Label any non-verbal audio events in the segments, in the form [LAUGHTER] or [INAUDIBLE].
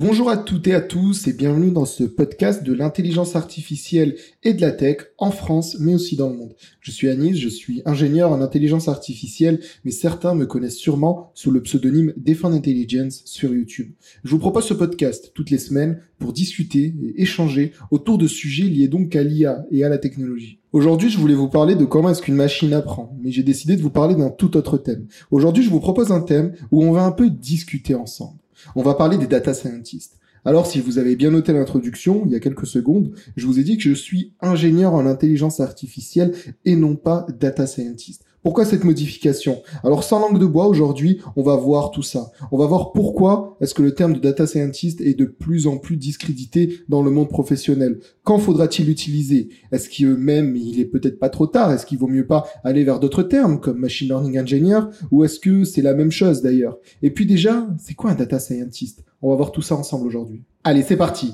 Bonjour à toutes et à tous et bienvenue dans ce podcast de l'intelligence artificielle et de la tech en France mais aussi dans le monde. Je suis Anis, je suis ingénieur en intelligence artificielle mais certains me connaissent sûrement sous le pseudonyme Defend Intelligence sur YouTube. Je vous propose ce podcast toutes les semaines pour discuter et échanger autour de sujets liés donc à l'IA et à la technologie. Aujourd'hui, je voulais vous parler de comment est-ce qu'une machine apprend, mais j'ai décidé de vous parler d'un tout autre thème. Aujourd'hui, je vous propose un thème où on va un peu discuter ensemble. On va parler des data scientists. Alors, si vous avez bien noté l'introduction, il y a quelques secondes, je vous ai dit que je suis ingénieur en intelligence artificielle et non pas data scientist. Pourquoi cette modification? Alors sans langue de bois aujourd'hui, on va voir tout ça. On va voir pourquoi est-ce que le terme de data scientist est de plus en plus discrédité dans le monde professionnel. Quand faudra-t-il l'utiliser? Est-ce qu'il même il est peut-être pas trop tard? Est-ce qu'il vaut mieux pas aller vers d'autres termes comme machine learning engineer? Ou est-ce que c'est la même chose d'ailleurs? Et puis déjà, c'est quoi un data scientist? On va voir tout ça ensemble aujourd'hui. Allez, c'est parti.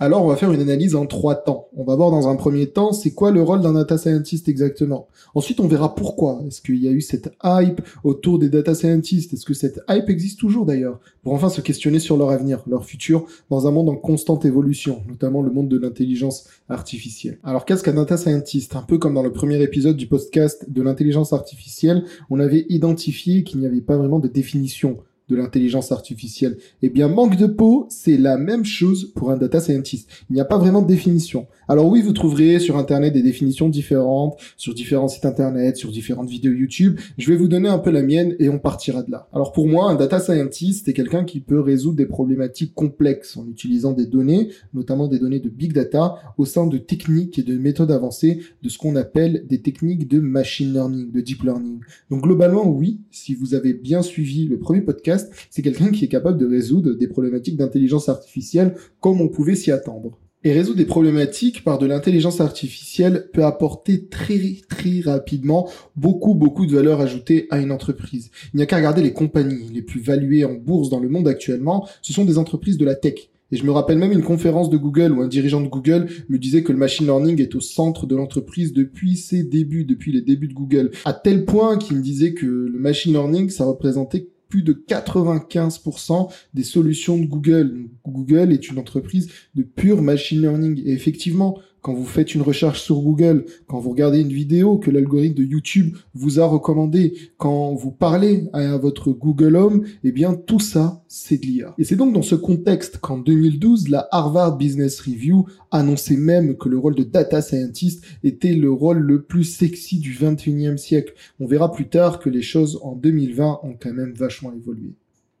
Alors, on va faire une analyse en trois temps. On va voir dans un premier temps, c'est quoi le rôle d'un data scientist exactement? Ensuite, on verra pourquoi. Est-ce qu'il y a eu cette hype autour des data scientists? Est-ce que cette hype existe toujours d'ailleurs? Pour enfin se questionner sur leur avenir, leur futur, dans un monde en constante évolution, notamment le monde de l'intelligence artificielle. Alors, qu'est-ce qu'un data scientist? Un peu comme dans le premier épisode du podcast de l'intelligence artificielle, on avait identifié qu'il n'y avait pas vraiment de définition de l'intelligence artificielle. Eh bien, manque de peau, c'est la même chose pour un data scientist. Il n'y a pas vraiment de définition. Alors oui, vous trouverez sur Internet des définitions différentes, sur différents sites Internet, sur différentes vidéos YouTube. Je vais vous donner un peu la mienne et on partira de là. Alors pour moi, un data scientist, c'est quelqu'un qui peut résoudre des problématiques complexes en utilisant des données, notamment des données de big data, au sein de techniques et de méthodes avancées de ce qu'on appelle des techniques de machine learning, de deep learning. Donc globalement, oui, si vous avez bien suivi le premier podcast, c'est quelqu'un qui est capable de résoudre des problématiques d'intelligence artificielle comme on pouvait s'y attendre. Et résoudre des problématiques par de l'intelligence artificielle peut apporter très très rapidement beaucoup beaucoup de valeur ajoutée à une entreprise. Il n'y a qu'à regarder les compagnies les plus valuées en bourse dans le monde actuellement, ce sont des entreprises de la tech. Et je me rappelle même une conférence de Google où un dirigeant de Google me disait que le machine learning est au centre de l'entreprise depuis ses débuts, depuis les débuts de Google. À tel point qu'il me disait que le machine learning, ça représentait plus de 95% des solutions de Google. Google est une entreprise de pure machine learning. Et effectivement, quand vous faites une recherche sur Google, quand vous regardez une vidéo que l'algorithme de YouTube vous a recommandé, quand vous parlez à votre Google Home, eh bien tout ça, c'est de l'IA. Et c'est donc dans ce contexte qu'en 2012, la Harvard Business Review annonçait même que le rôle de data scientist était le rôle le plus sexy du 21e siècle. On verra plus tard que les choses en 2020 ont quand même vachement évolué.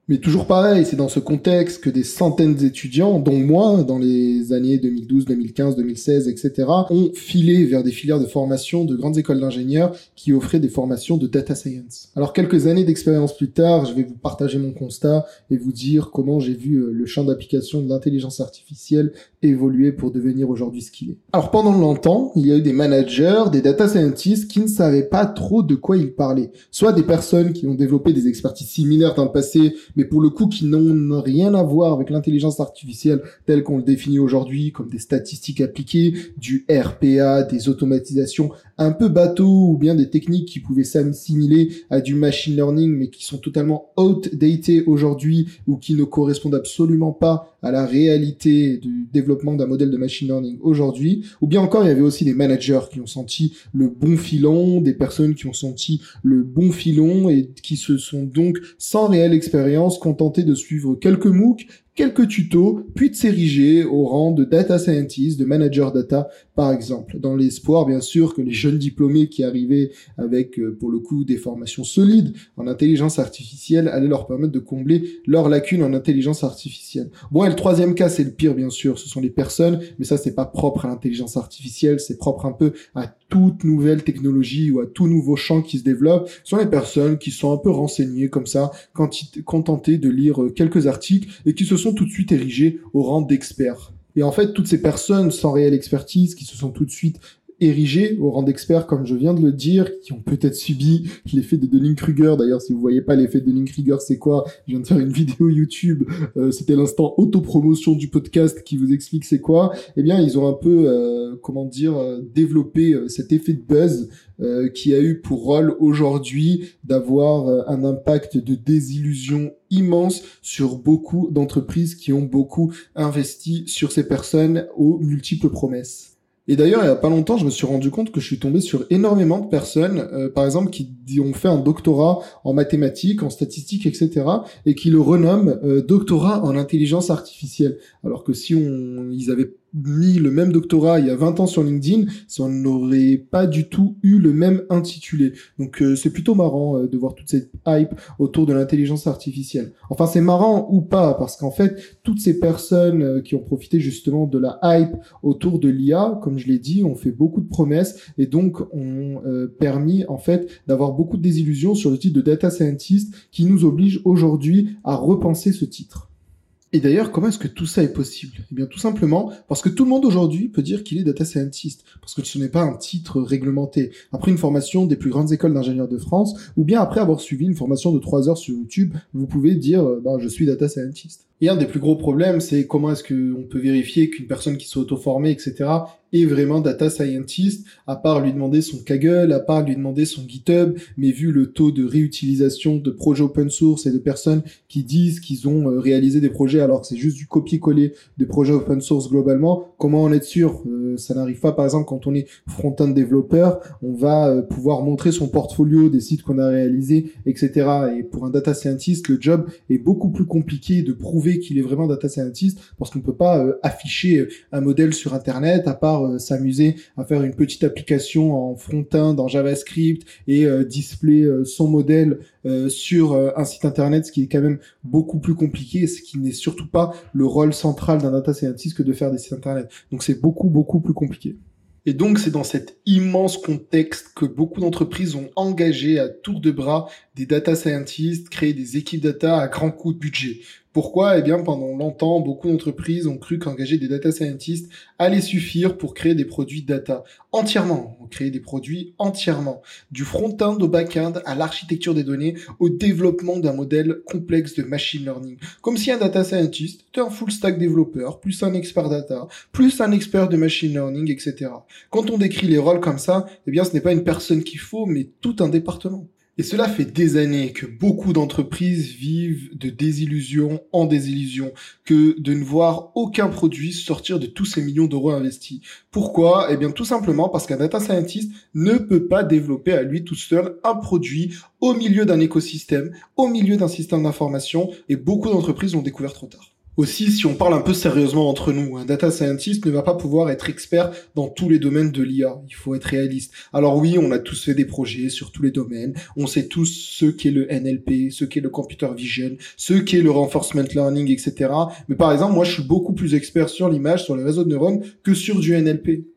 Mais toujours pareil, c'est dans ce contexte que des centaines d'étudiants, dont moi, dans les années 2012, 2015, 2016, etc., ont filé vers des filières de formation de grandes écoles d'ingénieurs qui offraient des formations de data science. Alors quelques années d'expérience plus tard, je vais vous partager mon constat et vous dire comment j'ai vu euh, le champ d'application de l'intelligence artificielle évoluer pour devenir aujourd'hui ce qu'il est. Alors pendant longtemps, il y a eu des managers, des data scientists qui ne savaient pas trop de quoi ils parlaient. Soit des personnes qui ont développé des expertises similaires dans le passé, mais pour le coup qui n'ont rien à voir avec l'intelligence artificielle telle qu'on le définit aujourd'hui, comme des statistiques appliquées, du RPA, des automatisations un peu bateau ou bien des techniques qui pouvaient s'assimiler à du machine learning mais qui sont totalement outdated aujourd'hui ou qui ne correspondent absolument pas à la réalité du développement d'un modèle de machine learning aujourd'hui, ou bien encore il y avait aussi des managers qui ont senti le bon filon, des personnes qui ont senti le bon filon et qui se sont donc sans réelle expérience contentés de suivre quelques MOOC quelques tutos, puis de s'ériger au rang de data scientist, de manager data, par exemple, dans l'espoir, bien sûr, que les jeunes diplômés qui arrivaient avec, euh, pour le coup, des formations solides en intelligence artificielle allaient leur permettre de combler leurs lacunes en intelligence artificielle. Bon, et le troisième cas, c'est le pire, bien sûr, ce sont les personnes, mais ça, c'est pas propre à l'intelligence artificielle, c'est propre un peu à toute nouvelle technologie ou à tout nouveau champ qui se développe, ce sont les personnes qui sont un peu renseignées comme ça, contentées de lire euh, quelques articles et qui se sont tout de suite érigés au rang d'experts. Et en fait, toutes ces personnes sans réelle expertise, qui se sont tout de suite érigés au rang d'experts, comme je viens de le dire, qui ont peut-être subi l'effet de Dunning-Kruger. D'ailleurs, si vous voyez pas l'effet de Dunning-Kruger, c'est quoi? Je viens de faire une [LAUGHS] vidéo YouTube. Euh, C'était l'instant autopromotion du podcast qui vous explique c'est quoi. Eh bien, ils ont un peu, euh, comment dire, euh, développé euh, cet effet de buzz qui a eu pour rôle aujourd'hui d'avoir un impact de désillusion immense sur beaucoup d'entreprises qui ont beaucoup investi sur ces personnes aux multiples promesses. Et d'ailleurs, il y a pas longtemps, je me suis rendu compte que je suis tombé sur énormément de personnes, euh, par exemple, qui ont fait un doctorat en mathématiques, en statistiques, etc., et qui le renomment euh, doctorat en intelligence artificielle. Alors que si on, ils avaient mis le même doctorat il y a 20 ans sur LinkedIn, ça n'aurait pas du tout eu le même intitulé. Donc euh, c'est plutôt marrant euh, de voir toute cette hype autour de l'intelligence artificielle. Enfin c'est marrant ou pas parce qu'en fait toutes ces personnes euh, qui ont profité justement de la hype autour de l'IA, comme je l'ai dit, ont fait beaucoup de promesses et donc ont permis en fait d'avoir beaucoup de désillusions sur le titre de data scientist qui nous oblige aujourd'hui à repenser ce titre. Et d'ailleurs, comment est-ce que tout ça est possible? Eh bien, tout simplement parce que tout le monde aujourd'hui peut dire qu'il est data scientist, parce que ce n'est pas un titre réglementé. Après une formation des plus grandes écoles d'ingénieurs de France, ou bien après avoir suivi une formation de 3 heures sur YouTube, vous pouvez dire euh, bah, je suis data scientist. Et un des plus gros problèmes, c'est comment est-ce qu'on peut vérifier qu'une personne qui s'est auto-formée, etc., est vraiment data scientist, à part lui demander son Kaggle, à part lui demander son GitHub, mais vu le taux de réutilisation de projets open source et de personnes qui disent qu'ils ont euh, réalisé des projets alors que c'est juste du copier-coller des projets open source globalement, comment en être sûr euh, Ça n'arrive pas, par exemple, quand on est front-end développeur, on va euh, pouvoir montrer son portfolio des sites qu'on a réalisés, etc. Et pour un data scientist, le job est beaucoup plus compliqué de prouver qu'il est vraiment data scientist parce qu'on ne peut pas euh, afficher euh, un modèle sur Internet à part euh, s'amuser à faire une petite application en front-end, en JavaScript et display son modèle sur un site Internet, ce qui est quand même beaucoup plus compliqué ce qui n'est surtout pas le rôle central d'un data scientist que de faire des sites Internet. Donc c'est beaucoup, beaucoup plus compliqué. Et donc, c'est dans cet immense contexte que beaucoup d'entreprises ont engagé à tour de bras des data scientists, créé des équipes data à grand coût de budget. Pourquoi? Eh bien, pendant longtemps, beaucoup d'entreprises ont cru qu'engager des data scientists allait suffire pour créer des produits data entièrement, créer des produits entièrement, du front-end au back-end, à l'architecture des données, au développement d'un modèle complexe de machine learning. Comme si un data scientist était un full stack développeur, plus un expert data, plus un expert de machine learning, etc. Quand on décrit les rôles comme ça, eh bien, ce n'est pas une personne qu'il faut, mais tout un département. Et cela fait des années que beaucoup d'entreprises vivent de désillusion en désillusion, que de ne voir aucun produit sortir de tous ces millions d'euros investis. Pourquoi? Eh bien tout simplement parce qu'un data scientist ne peut pas développer à lui tout seul un produit au milieu d'un écosystème, au milieu d'un système d'information, et beaucoup d'entreprises l'ont découvert trop tard. Aussi, si on parle un peu sérieusement entre nous, un data scientist ne va pas pouvoir être expert dans tous les domaines de l'IA. Il faut être réaliste. Alors oui, on a tous fait des projets sur tous les domaines. On sait tous ce qu'est le NLP, ce qu'est le computer vision, ce qu'est le reinforcement learning, etc. Mais par exemple, moi, je suis beaucoup plus expert sur l'image, sur les réseaux de neurones que sur du NLP.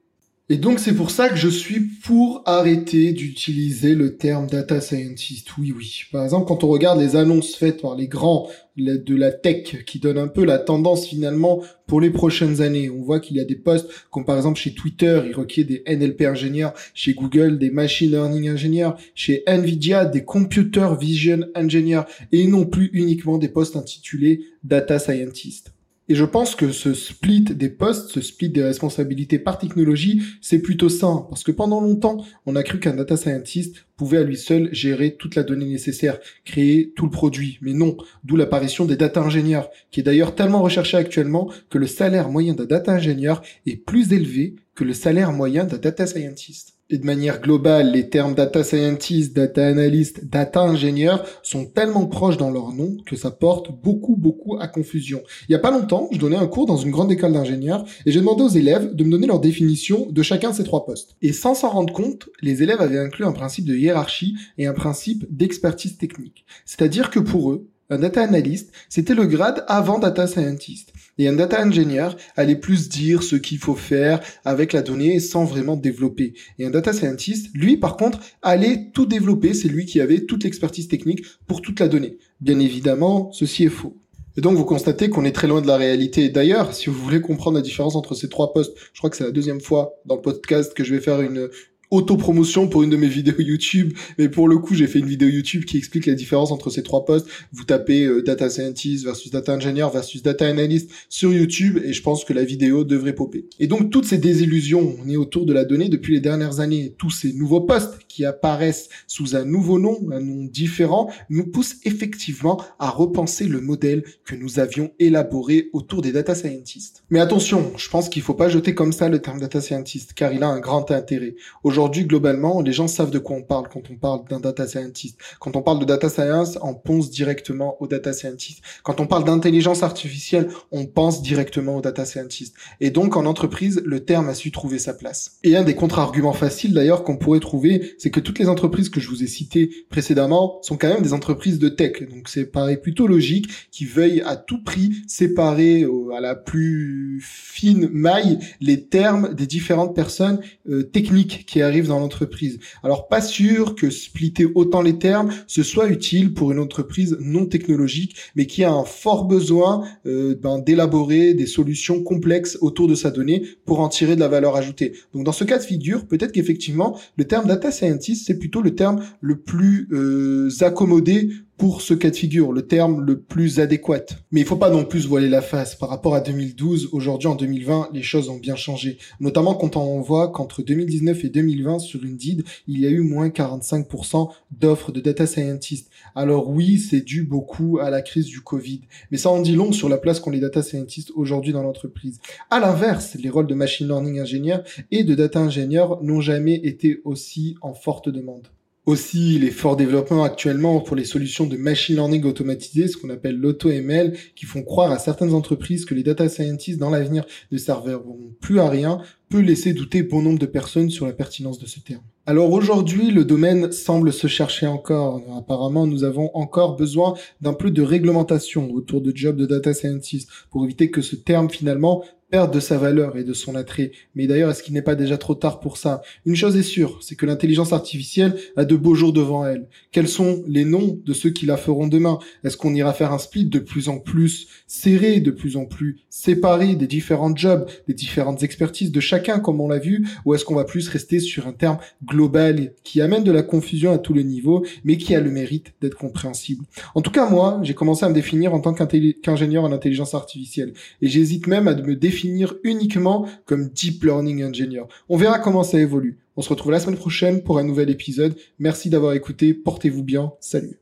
Et donc c'est pour ça que je suis pour arrêter d'utiliser le terme data scientist. Oui, oui. Par exemple, quand on regarde les annonces faites par les grands de la tech qui donnent un peu la tendance finalement pour les prochaines années, on voit qu'il y a des postes comme par exemple chez Twitter, il requiert des NLP ingénieurs, chez Google des machine learning ingénieurs, chez Nvidia des computer vision ingénieurs et non plus uniquement des postes intitulés data scientist. Et je pense que ce split des postes, ce split des responsabilités par technologie, c'est plutôt sain. Parce que pendant longtemps, on a cru qu'un data scientist pouvait à lui seul gérer toute la donnée nécessaire, créer tout le produit. Mais non, d'où l'apparition des data ingénieurs, qui est d'ailleurs tellement recherché actuellement que le salaire moyen d'un data ingénieur est plus élevé que le salaire moyen d'un data scientist et de manière globale, les termes data scientist, data analyst, data ingénieur sont tellement proches dans leur nom que ça porte beaucoup, beaucoup à confusion. Il y a pas longtemps, je donnais un cours dans une grande école d'ingénieurs et j'ai demandé aux élèves de me donner leur définition de chacun de ces trois postes. Et sans s'en rendre compte, les élèves avaient inclus un principe de hiérarchie et un principe d'expertise technique. C'est-à-dire que pour eux, un data analyst, c'était le grade avant data scientist. Et un data engineer allait plus dire ce qu'il faut faire avec la donnée sans vraiment développer. Et un data scientist, lui, par contre, allait tout développer. C'est lui qui avait toute l'expertise technique pour toute la donnée. Bien évidemment, ceci est faux. Et donc vous constatez qu'on est très loin de la réalité. D'ailleurs, si vous voulez comprendre la différence entre ces trois postes, je crois que c'est la deuxième fois dans le podcast que je vais faire une autopromotion pour une de mes vidéos YouTube, mais pour le coup, j'ai fait une vidéo YouTube qui explique la différence entre ces trois postes. Vous tapez euh, data scientist versus data engineer versus data analyst sur YouTube et je pense que la vidéo devrait popper. Et donc toutes ces désillusions, on est autour de la donnée depuis les dernières années, tous ces nouveaux postes qui apparaissent sous un nouveau nom, un nom différent, nous poussent effectivement à repenser le modèle que nous avions élaboré autour des data scientists. Mais attention, je pense qu'il faut pas jeter comme ça le terme data scientist car il a un grand intérêt. Aujourd'hui, globalement, les gens savent de quoi on parle quand on parle d'un data scientist. Quand on parle de data science, on pense directement au data scientist. Quand on parle d'intelligence artificielle, on pense directement au data scientist. Et donc, en entreprise, le terme a su trouver sa place. Et un des contre-arguments faciles, d'ailleurs, qu'on pourrait trouver, c'est que toutes les entreprises que je vous ai citées précédemment sont quand même des entreprises de tech. Donc, c'est paraît plutôt logique qu'ils veuillent à tout prix séparer à la plus fine maille les termes des différentes personnes euh, techniques qui arrive dans l'entreprise. Alors pas sûr que splitter autant les termes ce soit utile pour une entreprise non technologique, mais qui a un fort besoin euh, ben, d'élaborer des solutions complexes autour de sa donnée pour en tirer de la valeur ajoutée. Donc dans ce cas de figure, peut-être qu'effectivement le terme data scientist c'est plutôt le terme le plus euh, accommodé pour ce cas de figure, le terme le plus adéquat. Mais il faut pas non plus voiler la face. Par rapport à 2012, aujourd'hui en 2020, les choses ont bien changé. Notamment quand on voit qu'entre 2019 et 2020, sur Indeed, il y a eu moins 45% d'offres de data scientists. Alors oui, c'est dû beaucoup à la crise du Covid. Mais ça en dit long sur la place qu'ont les data scientists aujourd'hui dans l'entreprise. À l'inverse, les rôles de machine learning ingénieur et de data ingénieur n'ont jamais été aussi en forte demande. Aussi, les forts développements actuellement pour les solutions de machine learning automatisées, ce qu'on appelle l'auto-ML, qui font croire à certaines entreprises que les data scientists dans l'avenir ne serviront plus à rien, peut laisser douter bon nombre de personnes sur la pertinence de ce terme. Alors aujourd'hui, le domaine semble se chercher encore. Apparemment, nous avons encore besoin d'un peu de réglementation autour de job de data scientist pour éviter que ce terme finalement perdre de sa valeur et de son attrait. Mais d'ailleurs, est-ce qu'il n'est pas déjà trop tard pour ça? Une chose est sûre, c'est que l'intelligence artificielle a de beaux jours devant elle. Quels sont les noms de ceux qui la feront demain? Est-ce qu'on ira faire un split de plus en plus serré, de plus en plus séparé des différents jobs, des différentes expertises de chacun, comme on l'a vu, ou est-ce qu'on va plus rester sur un terme global qui amène de la confusion à tous les niveaux, mais qui a le mérite d'être compréhensible? En tout cas, moi, j'ai commencé à me définir en tant qu'ingénieur en intelligence artificielle, et j'hésite même à me définir uniquement comme Deep Learning Engineer. On verra comment ça évolue. On se retrouve la semaine prochaine pour un nouvel épisode. Merci d'avoir écouté. Portez-vous bien. Salut.